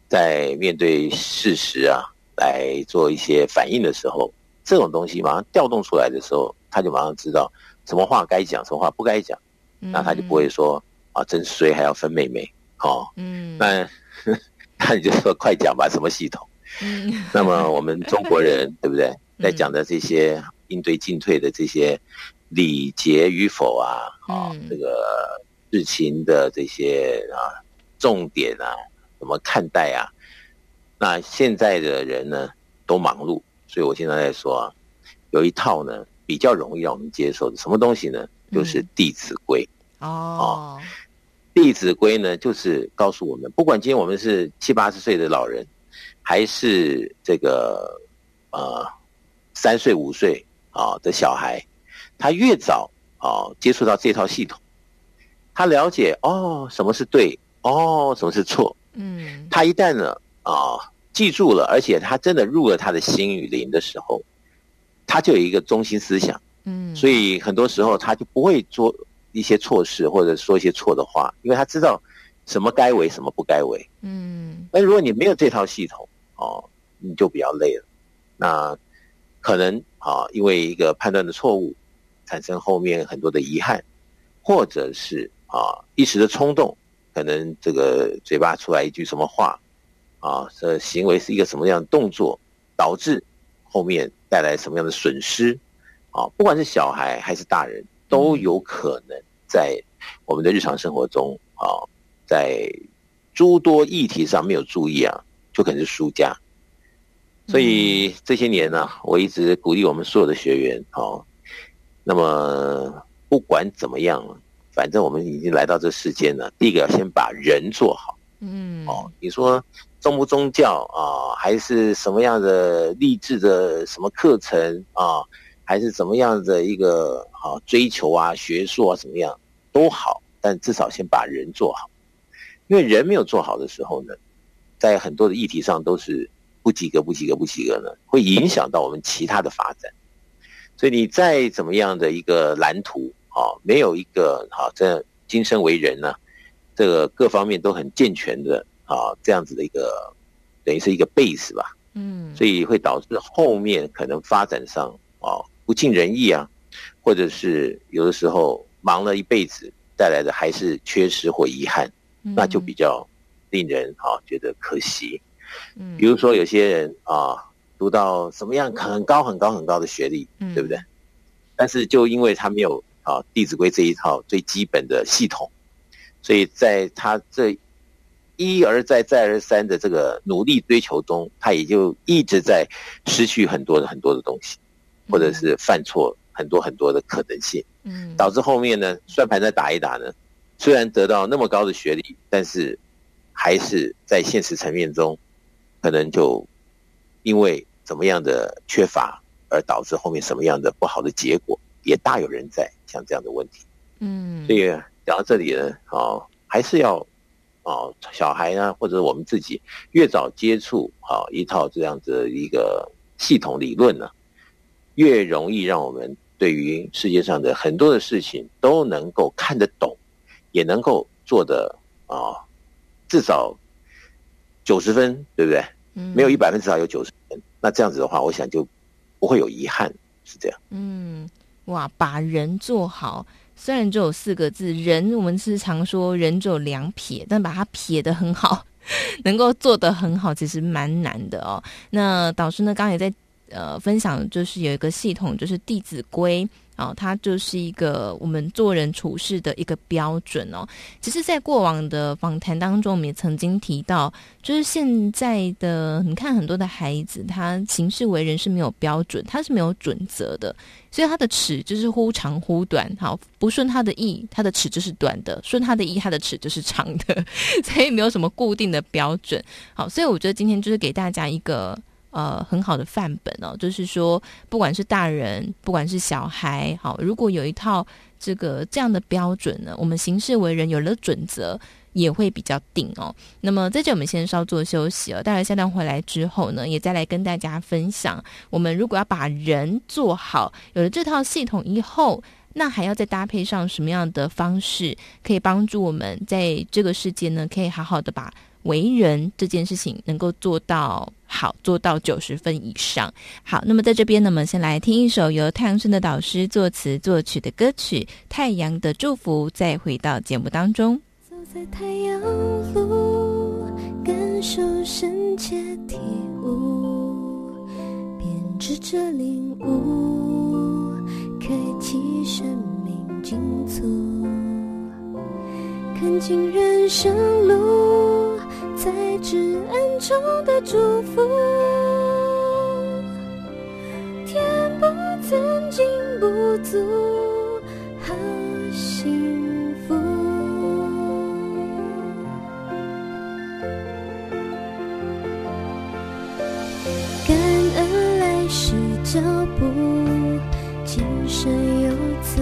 在面对事实啊来做一些反应的时候，这种东西马上调动出来的时候，他就马上知道什么话该讲，什么话不该讲，那他就不会说啊真衰还要分妹妹。哦，嗯，那 那你就说快讲吧，什么系统？嗯，那么我们中国人 对不对？在讲的这些应对进退的这些礼节与否啊，啊，这个事情的这些啊重点啊，怎么看待啊？那现在的人呢都忙碌，所以我现在在说啊，有一套呢比较容易让我们接受的什么东西呢？就是《弟子规》哦，《弟子规》呢就是告诉我们，不管今天我们是七八十岁的老人，还是这个呃。三岁五岁啊的小孩，他越早啊接触到这套系统，他了解哦什么是对，哦什么是错，嗯，他一旦呢啊记住了，而且他真的入了他的心与灵的时候，他就有一个中心思想，嗯，所以很多时候他就不会做一些错事或者说一些错的话，因为他知道什么该为，什么不该为，嗯。那如果你没有这套系统哦，你就比较累了，那可能啊，因为一个判断的错误，产生后面很多的遗憾，或者是啊一时的冲动。可能这个嘴巴出来一句什么话，啊，这行为是一个什么样的动作，导致后面带来什么样的损失，啊，不管是小孩还是大人，都有可能在我们的日常生活中，啊，在诸多议题上没有注意啊，就可能是输家。所以这些年呢，啊，我一直鼓励我们所有的学员，啊，那么不管怎么样。反正我们已经来到这世间了，第一个要先把人做好。嗯，哦，你说宗不宗教啊，还是什么样的励志的什么课程啊，还是怎么样的一个啊追求啊学术啊怎么样都好，但至少先把人做好，因为人没有做好的时候呢，在很多的议题上都是不及格、不及格、不及格呢，会影响到我们其他的发展。所以你再怎么样的一个蓝图。啊，没有一个啊，这今生为人呢、啊，这个各方面都很健全的啊，这样子的一个等于是一个 base 吧，嗯，所以会导致后面可能发展上啊不尽人意啊，或者是有的时候忙了一辈子带来的还是缺失或遗憾，那就比较令人啊觉得可惜。嗯，比如说有些人啊读到什么样很高很高很高的学历，对不对？但是就因为他没有啊，《弟子规》这一套最基本的系统，所以在他这一而再、再而三的这个努力追求中，他也就一直在失去很多的很多的东西，或者是犯错很多很多的可能性，嗯，导致后面呢，算盘再打一打呢，虽然得到那么高的学历，但是还是在现实层面中，可能就因为怎么样的缺乏，而导致后面什么样的不好的结果。也大有人在，像这样的问题，嗯，所以讲到这里呢，啊，还是要啊，小孩呢，或者我们自己越早接触啊一套这样子的一个系统理论呢，越容易让我们对于世界上的很多的事情都能够看得懂，也能够做的啊，至少九十分，对不对？嗯，没有一百分，至少有九十分。那这样子的话，我想就不会有遗憾，是这样。嗯。哇，把人做好，虽然只有四个字，人我们是常说人只有两撇，但把它撇得很好，能够做得很好，其实蛮难的哦。那导师呢，刚刚也在呃分享，就是有一个系统，就是《弟子规》。哦，它就是一个我们做人处事的一个标准哦。其实，在过往的访谈当中，我们也曾经提到，就是现在的你看很多的孩子，他行事为人是没有标准，他是没有准则的，所以他的尺就是忽长忽短。好，不顺他的意，他的尺就是短的；顺他的意，他的尺就是长的。所以没有什么固定的标准。好，所以我觉得今天就是给大家一个。呃，很好的范本哦，就是说，不管是大人，不管是小孩，好，如果有一套这个这样的标准呢，我们行事为人有了准则，也会比较定哦。那么在这，我们先稍作休息哦，待会下段回来之后呢，也再来跟大家分享，我们如果要把人做好，有了这套系统以后，那还要再搭配上什么样的方式，可以帮助我们在这个世界呢，可以好好的把。为人这件事情能够做到好，做到九十分以上。好，那么在这边呢，我们先来听一首由太阳村的导师作词作曲的歌曲《太阳的祝福》，再回到节目当中。走在太阳路，感受深切体悟，编织着领悟，开启生命进足，看尽人生路。在至暗中的祝福，填补曾经不足，好幸福。感恩来时脚步，今生有赐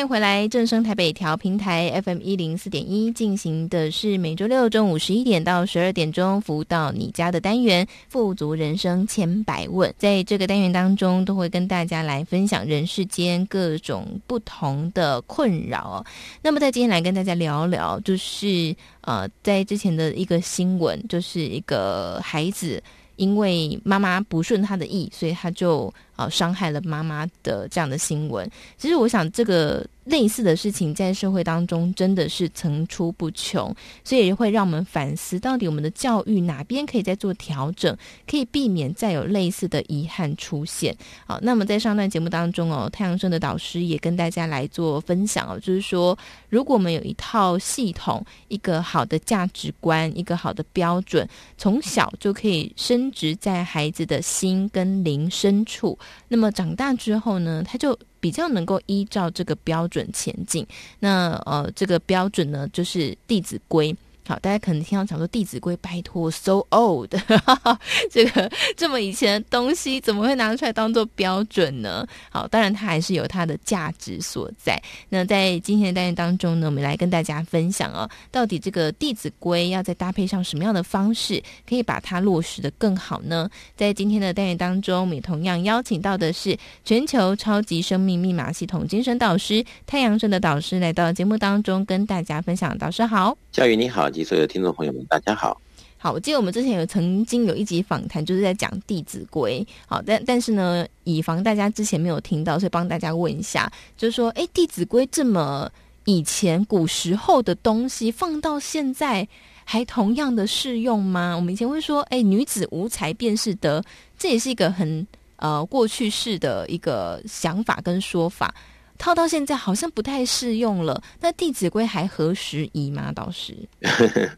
迎回来，正声台北调频台 FM 一零四点一进行的是每周六中午十一点到十二点钟服务到你家的单元《富足人生千百问》。在这个单元当中，都会跟大家来分享人世间各种不同的困扰。那么，在今天来跟大家聊聊，就是呃，在之前的一个新闻，就是一个孩子因为妈妈不顺他的意，所以他就。呃，伤害了妈妈的这样的新闻，其实我想这个类似的事情在社会当中真的是层出不穷，所以会让我们反思，到底我们的教育哪边可以再做调整，可以避免再有类似的遗憾出现。好，那么在上段节目当中哦，太阳盛德导师也跟大家来做分享哦，就是说，如果我们有一套系统，一个好的价值观，一个好的标准，从小就可以深植在孩子的心跟灵深处。那么长大之后呢，他就比较能够依照这个标准前进。那呃，这个标准呢，就是《弟子规》。好，大家可能听到讲说《弟子规》，拜托，so old，哈 哈，这个这么以前的东西，怎么会拿出来当做标准呢？好，当然它还是有它的价值所在。那在今天的单元当中呢，我们来跟大家分享哦，到底这个《弟子规》要再搭配上什么样的方式，可以把它落实的更好呢？在今天的单元当中，我们也同样邀请到的是全球超级生命密码系统精神导师太阳神的导师来到节目当中跟大家分享。导师好，佳宇你好。所有的听众朋友们，大家好。好，我记得我们之前有曾经有一集访谈，就是在讲《弟子规》。好，但但是呢，以防大家之前没有听到，所以帮大家问一下，就是说，哎，《弟子规》这么以前古时候的东西，放到现在还同样的适用吗？我们以前会说，哎，女子无才便是德，这也是一个很呃过去式的一个想法跟说法。套到现在好像不太适用了，那《弟子规》还合时宜吗？导师，《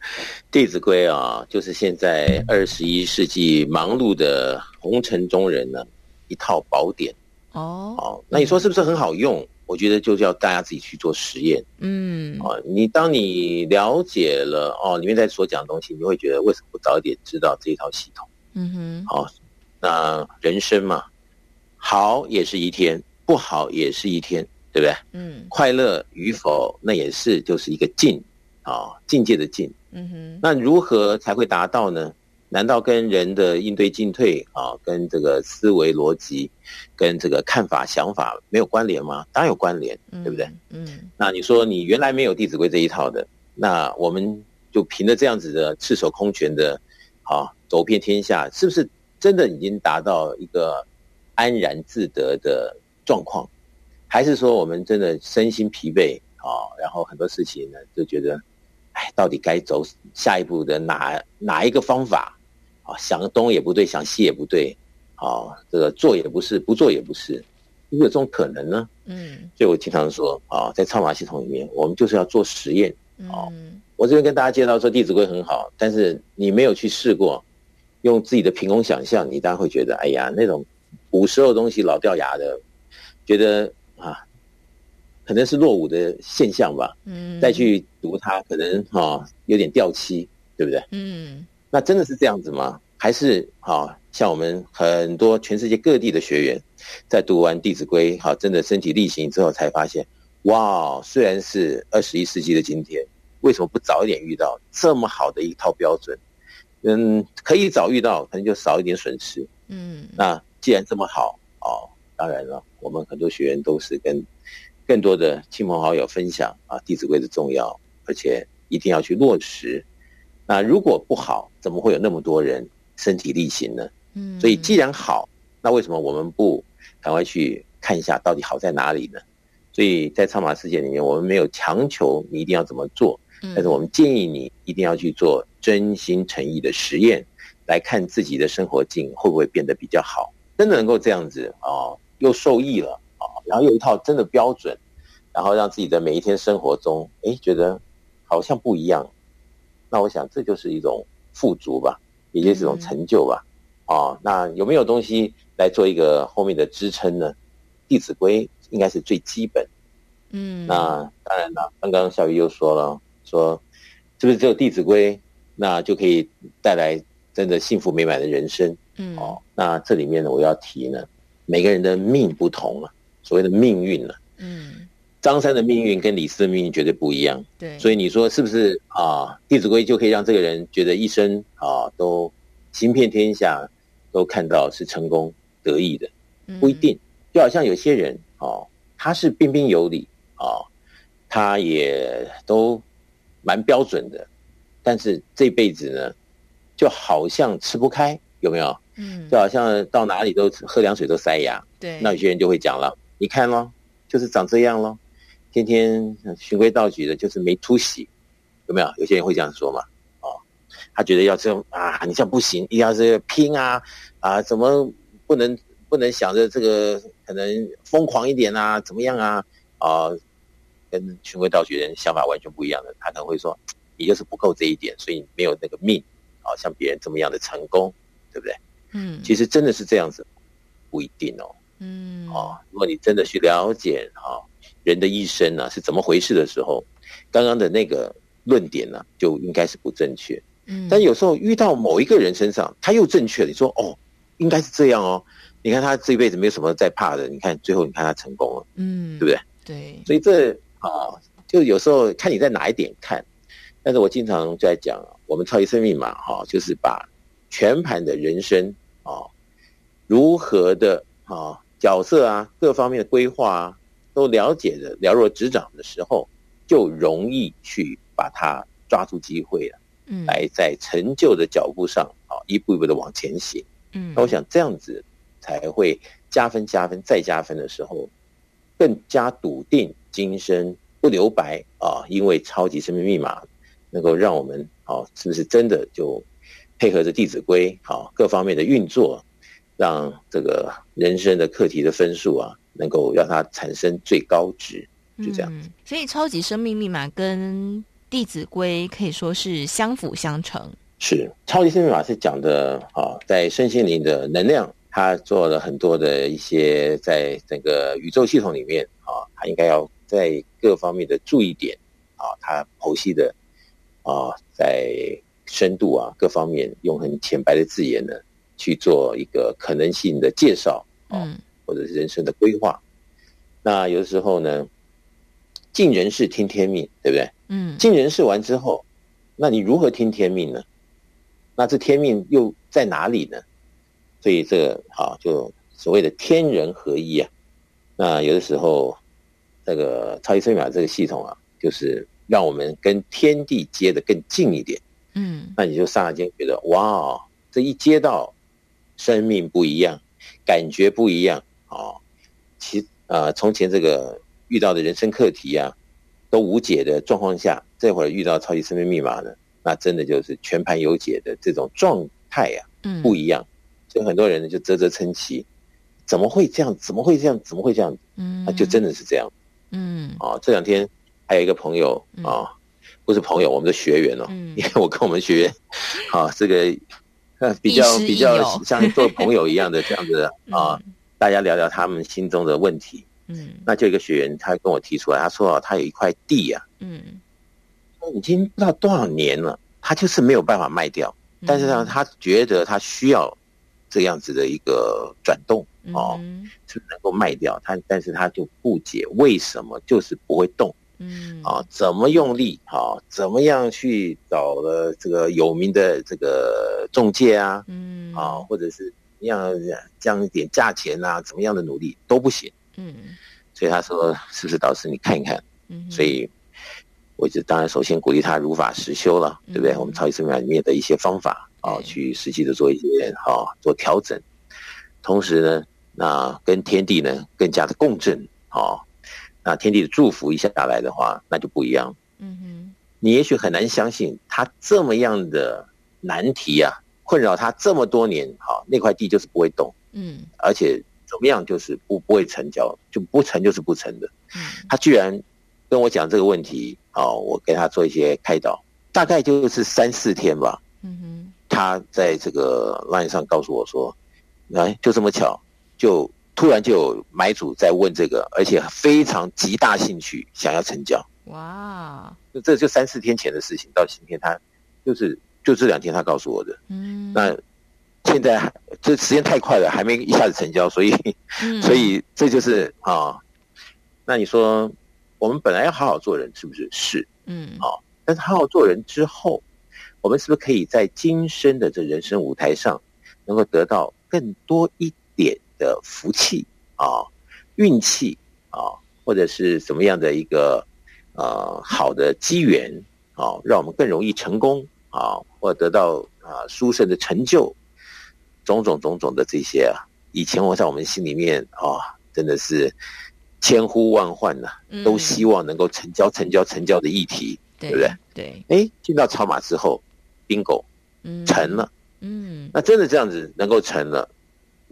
弟子规》啊，就是现在二十一世纪忙碌的红尘中人呢，一套宝典。哦，好，那你说是不是很好用？我觉得就是要大家自己去做实验。嗯，啊，你当你了解了哦，里面在所讲的东西，你会觉得为什么不早一点知道这一套系统？嗯哼，好，那人生嘛，好也是一天，不好也是一天，对不对？嗯，快乐与否，那也是就是一个境啊，境界的境。嗯哼，那如何才会达到呢？难道跟人的应对进退啊，跟这个思维逻辑，跟这个看法想法没有关联吗？当然有关联，对不对？嗯，嗯，那你说你原来没有《弟子规》这一套的，那我们就凭着这样子的赤手空拳的，啊，走遍天下，是不是真的已经达到一个安然自得的状况？还是说我们真的身心疲惫啊？然后很多事情呢，就觉得，哎，到底该走下一步的哪哪一个方法？啊，想东也不对，想西也不对，啊，这个做也不是，不做也不是，有没有这种可能呢？嗯，所以我经常说啊，在超马系统里面，我们就是要做实验。啊，嗯，我这边跟大家介绍说《弟子规》很好，但是你没有去试过，用自己的凭空想象，你当然会觉得，哎呀，那种古时候的东西老掉牙的，觉得啊，可能是落伍的现象吧。嗯，再去读它，可能哈有点掉漆，对不对？嗯。那真的是这样子吗？还是啊，像我们很多全世界各地的学员，在读完《弟子规》哈，真的身体力行之后，才发现，哇，虽然是二十一世纪的今天，为什么不早一点遇到这么好的一套标准？嗯，可以早遇到，可能就少一点损失。嗯，那既然这么好哦，当然了，我们很多学员都是跟更多的亲朋好友分享啊，《弟子规》的重要，而且一定要去落实。那如果不好，怎么会有那么多人身体力行呢？嗯，所以既然好，那为什么我们不赶快去看一下到底好在哪里呢？所以在超码世界里面，我们没有强求你一定要怎么做，但是我们建议你一定要去做真心诚意的实验，来看自己的生活境会不会变得比较好，真的能够这样子啊，又受益了啊，然后有一套真的标准，然后让自己的每一天生活中，哎，觉得好像不一样。那我想这就是一种富足吧，也就是一种成就吧。哦，那有没有东西来做一个后面的支撑呢？《弟子规》应该是最基本。嗯，那当然了，刚刚小鱼又说了，说是不是只有《弟子规》那就可以带来真的幸福美满的人生？嗯，哦，那这里面呢，我要提呢，每个人的命不同啊，所谓的命运呢、啊，嗯。张三的命运跟李四的命运绝对不一样，对，所以你说是不是啊？《弟子规》就可以让这个人觉得一生啊都行遍天下，都看到是成功得意的，不一定。就好像有些人啊，他是彬彬有礼啊，他也都蛮标准的，但是这辈子呢，就好像吃不开，有没有？嗯，就好像到哪里都喝凉水都塞牙。对，那有些人就会讲了，你看咯，就是长这样咯。天天循规蹈矩的，就是没出息，有没有？有些人会这样说嘛？哦，他觉得要这样啊，你这样不行，一定要是拼啊啊，怎么不能不能想着这个可能疯狂一点啊？怎么样啊？啊，跟循规蹈矩的人想法完全不一样的，他可能会说，你就是不够这一点，所以没有那个命啊，像别人这么样的成功，对不对？嗯，其实真的是这样子，不一定哦。嗯，哦，如果你真的去了解哦。人的一生呢、啊、是怎么回事的时候，刚刚的那个论点呢、啊、就应该是不正确。嗯，但有时候遇到某一个人身上，他又正确了。你说哦，应该是这样哦。你看他这一辈子没有什么在怕的，你看最后你看他成功了，嗯，对不对？对。所以这啊，就有时候看你在哪一点看。但是我经常在讲，我们超级生命密码哈，就是把全盘的人生啊，如何的啊角色啊各方面的规划啊。都了解的了若指掌的时候，就容易去把它抓住机会了，嗯，来在成就的脚步上啊，一步一步的往前行，嗯，那我想这样子才会加分、加分再加分的时候，更加笃定，今生不留白啊！因为超级生命密码能够让我们啊，是不是真的就配合着《弟子规》啊各方面的运作，让这个人生的课题的分数啊。能够让它产生最高值，就这样、嗯。所以，超级生命密码跟《弟子规》可以说是相辅相成。是，超级生命密码是讲的啊，在身心灵的能量它做了很多的一些在整个宇宙系统里面啊，它应该要在各方面的注意点啊，它剖析的啊，在深度啊各方面用很浅白的字眼呢去做一个可能性的介绍啊，或者是人生的规划。那有的时候呢，尽人事听天命，对不对？嗯，尽人事完之后，那你如何听天命呢？那这天命又在哪里呢？所以这个好，就所谓的天人合一啊。那有的时候，这个超级生命码这个系统啊，就是让我们跟天地接得更近一点。嗯，那你就刹那间觉得哇，这一接到，生命不一样，感觉不一样啊。其啊、呃，从前这个遇到的人生课题啊，都无解的状况下，这会儿遇到超级生命密码呢，那真的就是全盘有解的这种状态呀，嗯，不一样。所以很多人呢就啧啧称奇，怎么会这样？怎么会这样？怎么会这样？嗯，那就真的是这样。嗯，啊，这两天还有一个朋友啊，不是朋友，我们的学员哦，因为我跟我们学员 啊，这个比较比较像做朋友一样的这样子 啊，大家聊聊他们心中的问题。嗯，那就一个学员他跟我提出来，他说啊，他有一块地啊，嗯，已经不知道多少年了，他就是没有办法卖掉，但是呢，他觉得他需要。这样子的一个转动哦，是能够卖掉他，但是他就不解为什么就是不会动，嗯。啊，怎么用力啊，怎么样去找了这个有名的这个中介啊，嗯。啊，或者是怎么样降一点价钱啊，怎么样的努力都不行，嗯，所以他说是不是导师你看一看，嗯，所以我就当然首先鼓励他如法实修了，对不对？我们超级生命里面的一些方法。啊，去实际的做一些啊，做调整，同时呢，那跟天地呢更加的共振啊，那天地的祝福一下来的话，那就不一样。嗯哼，你也许很难相信，他这么样的难题啊，困扰他这么多年，好，那块地就是不会动。嗯，而且怎么样就是不不会成交，就不成就是不成的。嗯，他居然跟我讲这个问题，啊，我给他做一些开导，大概就是三四天吧。嗯哼。他在这个 line 上告诉我说：“来，就这么巧，就突然就有买主在问这个，而且非常极大兴趣，想要成交。哇！就这就三四天前的事情，到今天他就是就这两天他告诉我的。嗯，那现在这时间太快了，还没一下子成交，所以、嗯、所以这就是啊。那你说我们本来要好好做人，是不是？是，嗯，啊，但是好好做人之后。”我们是不是可以在今生的这人生舞台上，能够得到更多一点的福气啊、运气啊，或者是什么样的一个呃好的机缘啊，让我们更容易成功啊，或得到啊殊胜的成就，种种种种的这些啊，以前我在我们心里面啊，真的是千呼万唤呐、啊，都希望能够成交、成交、成交的议题，对不对？对，哎，进到超马之后。bingo，成了，嗯，那真的这样子能够成了，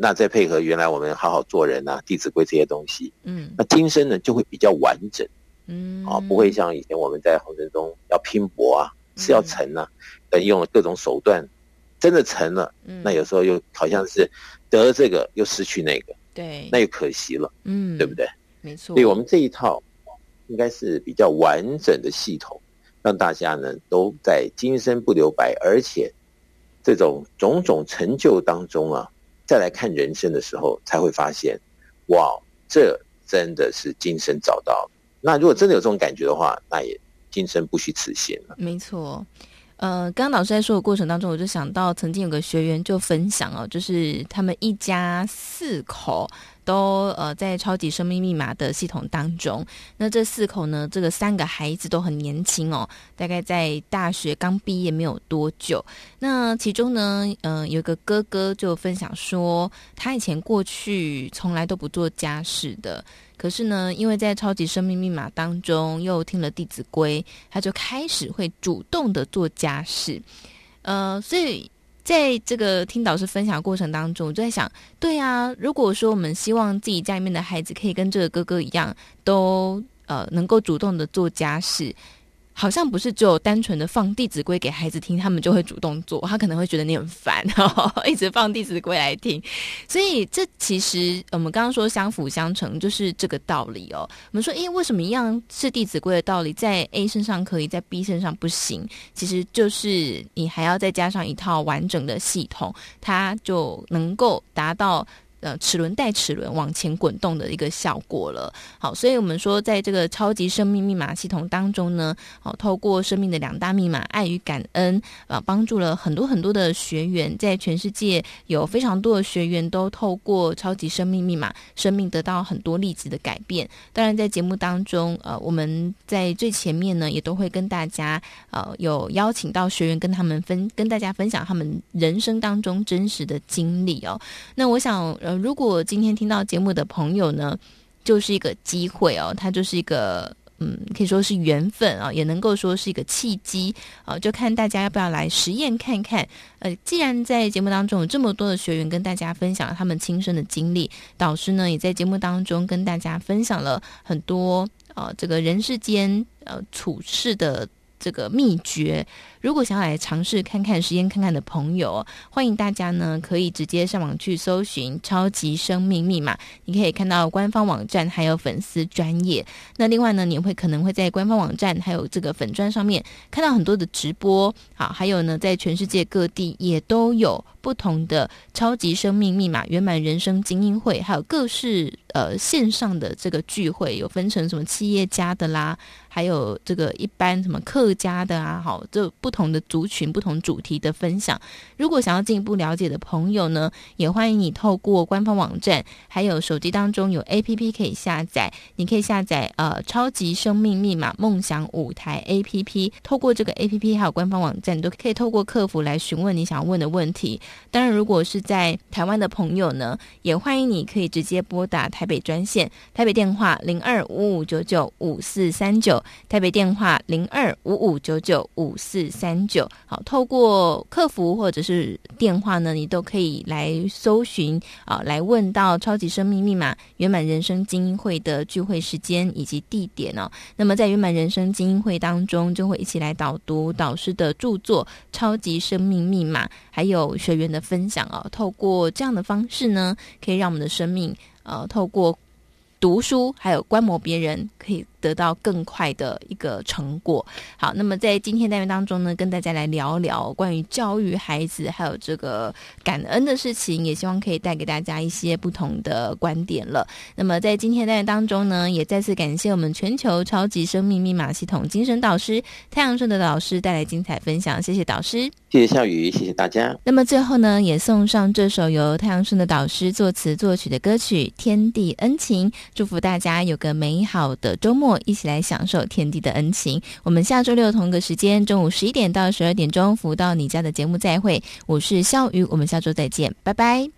那再配合原来我们好好做人啊，《弟子规》这些东西，嗯，那今生呢就会比较完整，嗯，啊，不会像以前我们在红尘中要拼搏啊，是要成啊，等用了各种手段，真的成了，嗯，那有时候又好像是得了这个又失去那个，对，那又可惜了，嗯，对不对？没错，所以我们这一套应该是比较完整的系统。让大家呢都在今生不留白，而且这种种种成就当中啊，再来看人生的时候，才会发现，哇，这真的是今生找到。那如果真的有这种感觉的话，那也今生不虚此行了。没错。呃，刚刚老师在说的过程当中，我就想到曾经有个学员就分享哦，就是他们一家四口都呃在超级生命密码的系统当中。那这四口呢，这个三个孩子都很年轻哦，大概在大学刚毕业没有多久。那其中呢，呃，有个哥哥就分享说，他以前过去从来都不做家事的。可是呢，因为在超级生命密码当中又听了《弟子规》，他就开始会主动的做家事。呃，所以在这个听导师分享过程当中，我就在想，对啊，如果说我们希望自己家里面的孩子可以跟这个哥哥一样，都呃能够主动的做家事。好像不是只有单纯的放《弟子规》给孩子听，他们就会主动做，他可能会觉得你很烦，一直放《弟子规》来听。所以这其实我们刚刚说相辅相成，就是这个道理哦。我们说，诶，为什么一样是《弟子规》的道理，在 A 身上可以，在 B 身上不行？其实就是你还要再加上一套完整的系统，它就能够达到。呃，齿轮带齿轮往前滚动的一个效果了。好，所以我们说，在这个超级生命密码系统当中呢，好，透过生命的两大密码——爱与感恩，啊，帮助了很多很多的学员，在全世界有非常多的学员都透过超级生命密码，生命得到很多例子的改变。当然，在节目当中，呃，我们在最前面呢，也都会跟大家，呃，有邀请到学员跟他们分，跟大家分享他们人生当中真实的经历哦。那我想，如果今天听到节目的朋友呢，就是一个机会哦，它就是一个嗯，可以说是缘分啊，也能够说是一个契机啊，就看大家要不要来实验看看。呃，既然在节目当中有这么多的学员跟大家分享了他们亲身的经历，导师呢也在节目当中跟大家分享了很多啊，这个人世间呃处事的这个秘诀。如果想要来尝试看看、实验看看的朋友，欢迎大家呢可以直接上网去搜寻“超级生命密码”，你可以看到官方网站还有粉丝专业。那另外呢，你会可能会在官方网站还有这个粉专上面看到很多的直播。好，还有呢，在全世界各地也都有不同的超级生命密码圆满人生精英会，还有各式呃线上的这个聚会，有分成什么企业家的啦，还有这个一般什么客家的啊，好，这不。不同的族群、不同主题的分享，如果想要进一步了解的朋友呢，也欢迎你透过官方网站，还有手机当中有 APP 可以下载，你可以下载呃超级生命密码梦想舞台 APP，透过这个 APP 还有官方网站，你都可以透过客服来询问你想要问的问题。当然，如果是在台湾的朋友呢，也欢迎你可以直接拨打台北专线，台北电话零二五五九九五四三九，台北电话零二五五九九五四。三九好，透过客服或者是电话呢，你都可以来搜寻啊，来问到超级生命密码圆满人生精英会的聚会时间以及地点哦。那么在圆满人生精英会当中，就会一起来导读导师的著作《超级生命密码》，还有学员的分享哦。透过这样的方式呢，可以让我们的生命呃，透过读书还有观摩别人，可以。得到更快的一个成果。好，那么在今天单元当中呢，跟大家来聊聊关于教育孩子还有这个感恩的事情，也希望可以带给大家一些不同的观点了。那么在今天单元当中呢，也再次感谢我们全球超级生命密码系统精神导师太阳顺的导师带来精彩分享，谢谢导师，谢谢笑宇，谢谢大家。那么最后呢，也送上这首由太阳顺的导师作词作曲的歌曲《天地恩情》，祝福大家有个美好的周末。一起来享受天地的恩情。我们下周六同个时间，中午十一点到十二点钟，福到你家的节目再会。我是肖瑜，我们下周再见，拜拜。